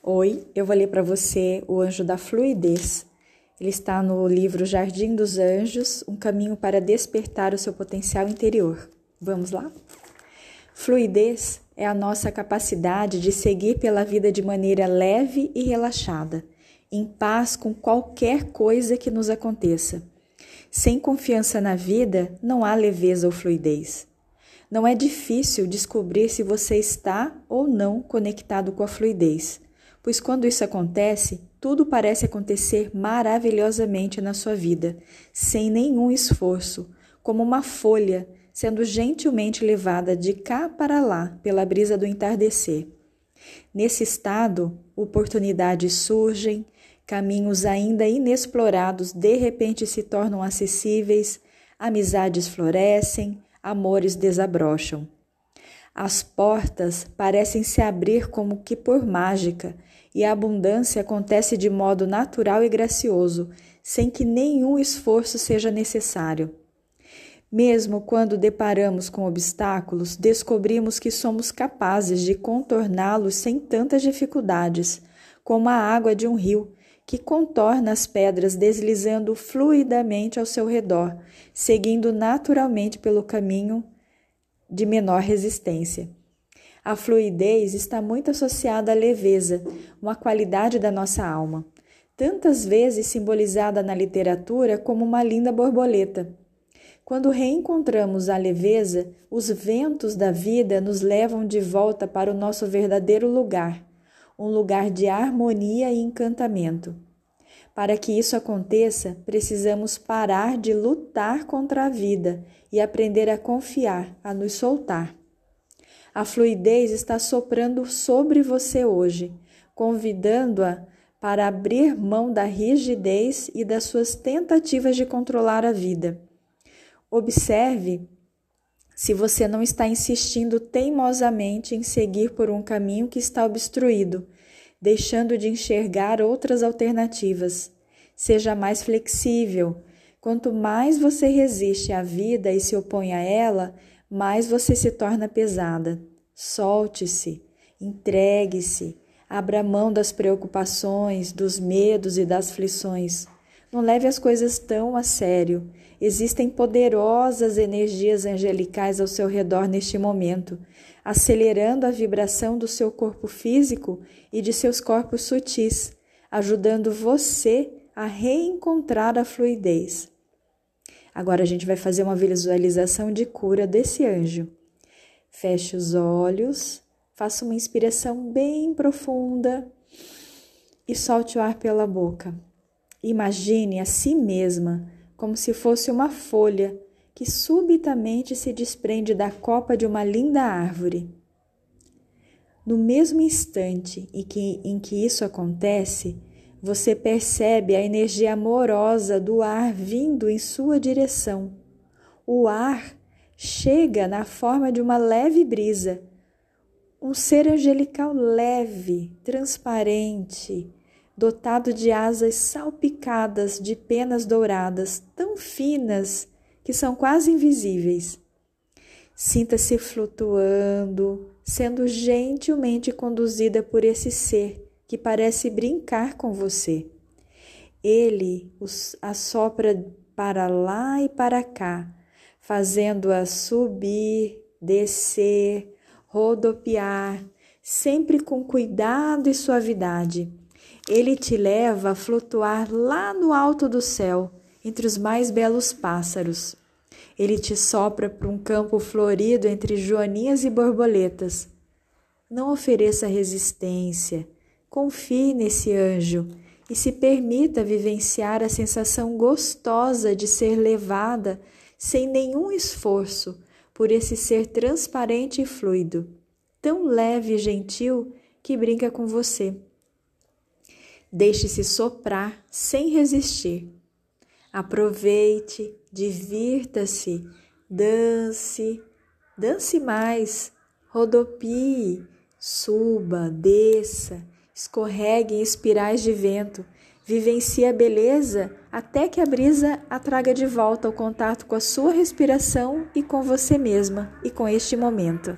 Oi, eu vou ler para você o Anjo da Fluidez. Ele está no livro Jardim dos Anjos Um caminho para despertar o seu potencial interior. Vamos lá? Fluidez é a nossa capacidade de seguir pela vida de maneira leve e relaxada, em paz com qualquer coisa que nos aconteça. Sem confiança na vida, não há leveza ou fluidez. Não é difícil descobrir se você está ou não conectado com a fluidez pois quando isso acontece, tudo parece acontecer maravilhosamente na sua vida, sem nenhum esforço, como uma folha sendo gentilmente levada de cá para lá pela brisa do entardecer. Nesse estado, oportunidades surgem, caminhos ainda inexplorados de repente se tornam acessíveis, amizades florescem, amores desabrocham. As portas parecem se abrir como que por mágica, e a abundância acontece de modo natural e gracioso, sem que nenhum esforço seja necessário. Mesmo quando deparamos com obstáculos, descobrimos que somos capazes de contorná-los sem tantas dificuldades, como a água de um rio, que contorna as pedras deslizando fluidamente ao seu redor, seguindo naturalmente pelo caminho de menor resistência. A fluidez está muito associada à leveza, uma qualidade da nossa alma, tantas vezes simbolizada na literatura como uma linda borboleta. Quando reencontramos a leveza, os ventos da vida nos levam de volta para o nosso verdadeiro lugar, um lugar de harmonia e encantamento. Para que isso aconteça, precisamos parar de lutar contra a vida e aprender a confiar, a nos soltar. A fluidez está soprando sobre você hoje, convidando-a para abrir mão da rigidez e das suas tentativas de controlar a vida. Observe se você não está insistindo teimosamente em seguir por um caminho que está obstruído, deixando de enxergar outras alternativas. Seja mais flexível. Quanto mais você resiste à vida e se opõe a ela, mais você se torna pesada. Solte-se, entregue-se, abra mão das preocupações, dos medos e das aflições. Não leve as coisas tão a sério. Existem poderosas energias angelicais ao seu redor neste momento, acelerando a vibração do seu corpo físico e de seus corpos sutis, ajudando você a reencontrar a fluidez. Agora a gente vai fazer uma visualização de cura desse anjo. Feche os olhos, faça uma inspiração bem profunda e solte o ar pela boca. Imagine a si mesma como se fosse uma folha que subitamente se desprende da copa de uma linda árvore. No mesmo instante em que, em que isso acontece, você percebe a energia amorosa do ar vindo em sua direção. O ar chega na forma de uma leve brisa, um ser angelical leve, transparente, dotado de asas salpicadas de penas douradas, tão finas que são quase invisíveis. Sinta-se flutuando, sendo gentilmente conduzida por esse ser que parece brincar com você. Ele os assopra para lá e para cá, fazendo-a subir, descer, rodopiar, sempre com cuidado e suavidade. Ele te leva a flutuar lá no alto do céu, entre os mais belos pássaros. Ele te sopra para um campo florido entre joaninhas e borboletas. Não ofereça resistência, confie nesse anjo e se permita vivenciar a sensação gostosa de ser levada sem nenhum esforço, por esse ser transparente e fluido, tão leve e gentil que brinca com você. Deixe-se soprar sem resistir. Aproveite, divirta-se, dance, dance mais, rodopie, suba, desça, escorregue em espirais de vento Vivencie a beleza até que a brisa a traga de volta ao contato com a sua respiração e com você mesma e com este momento.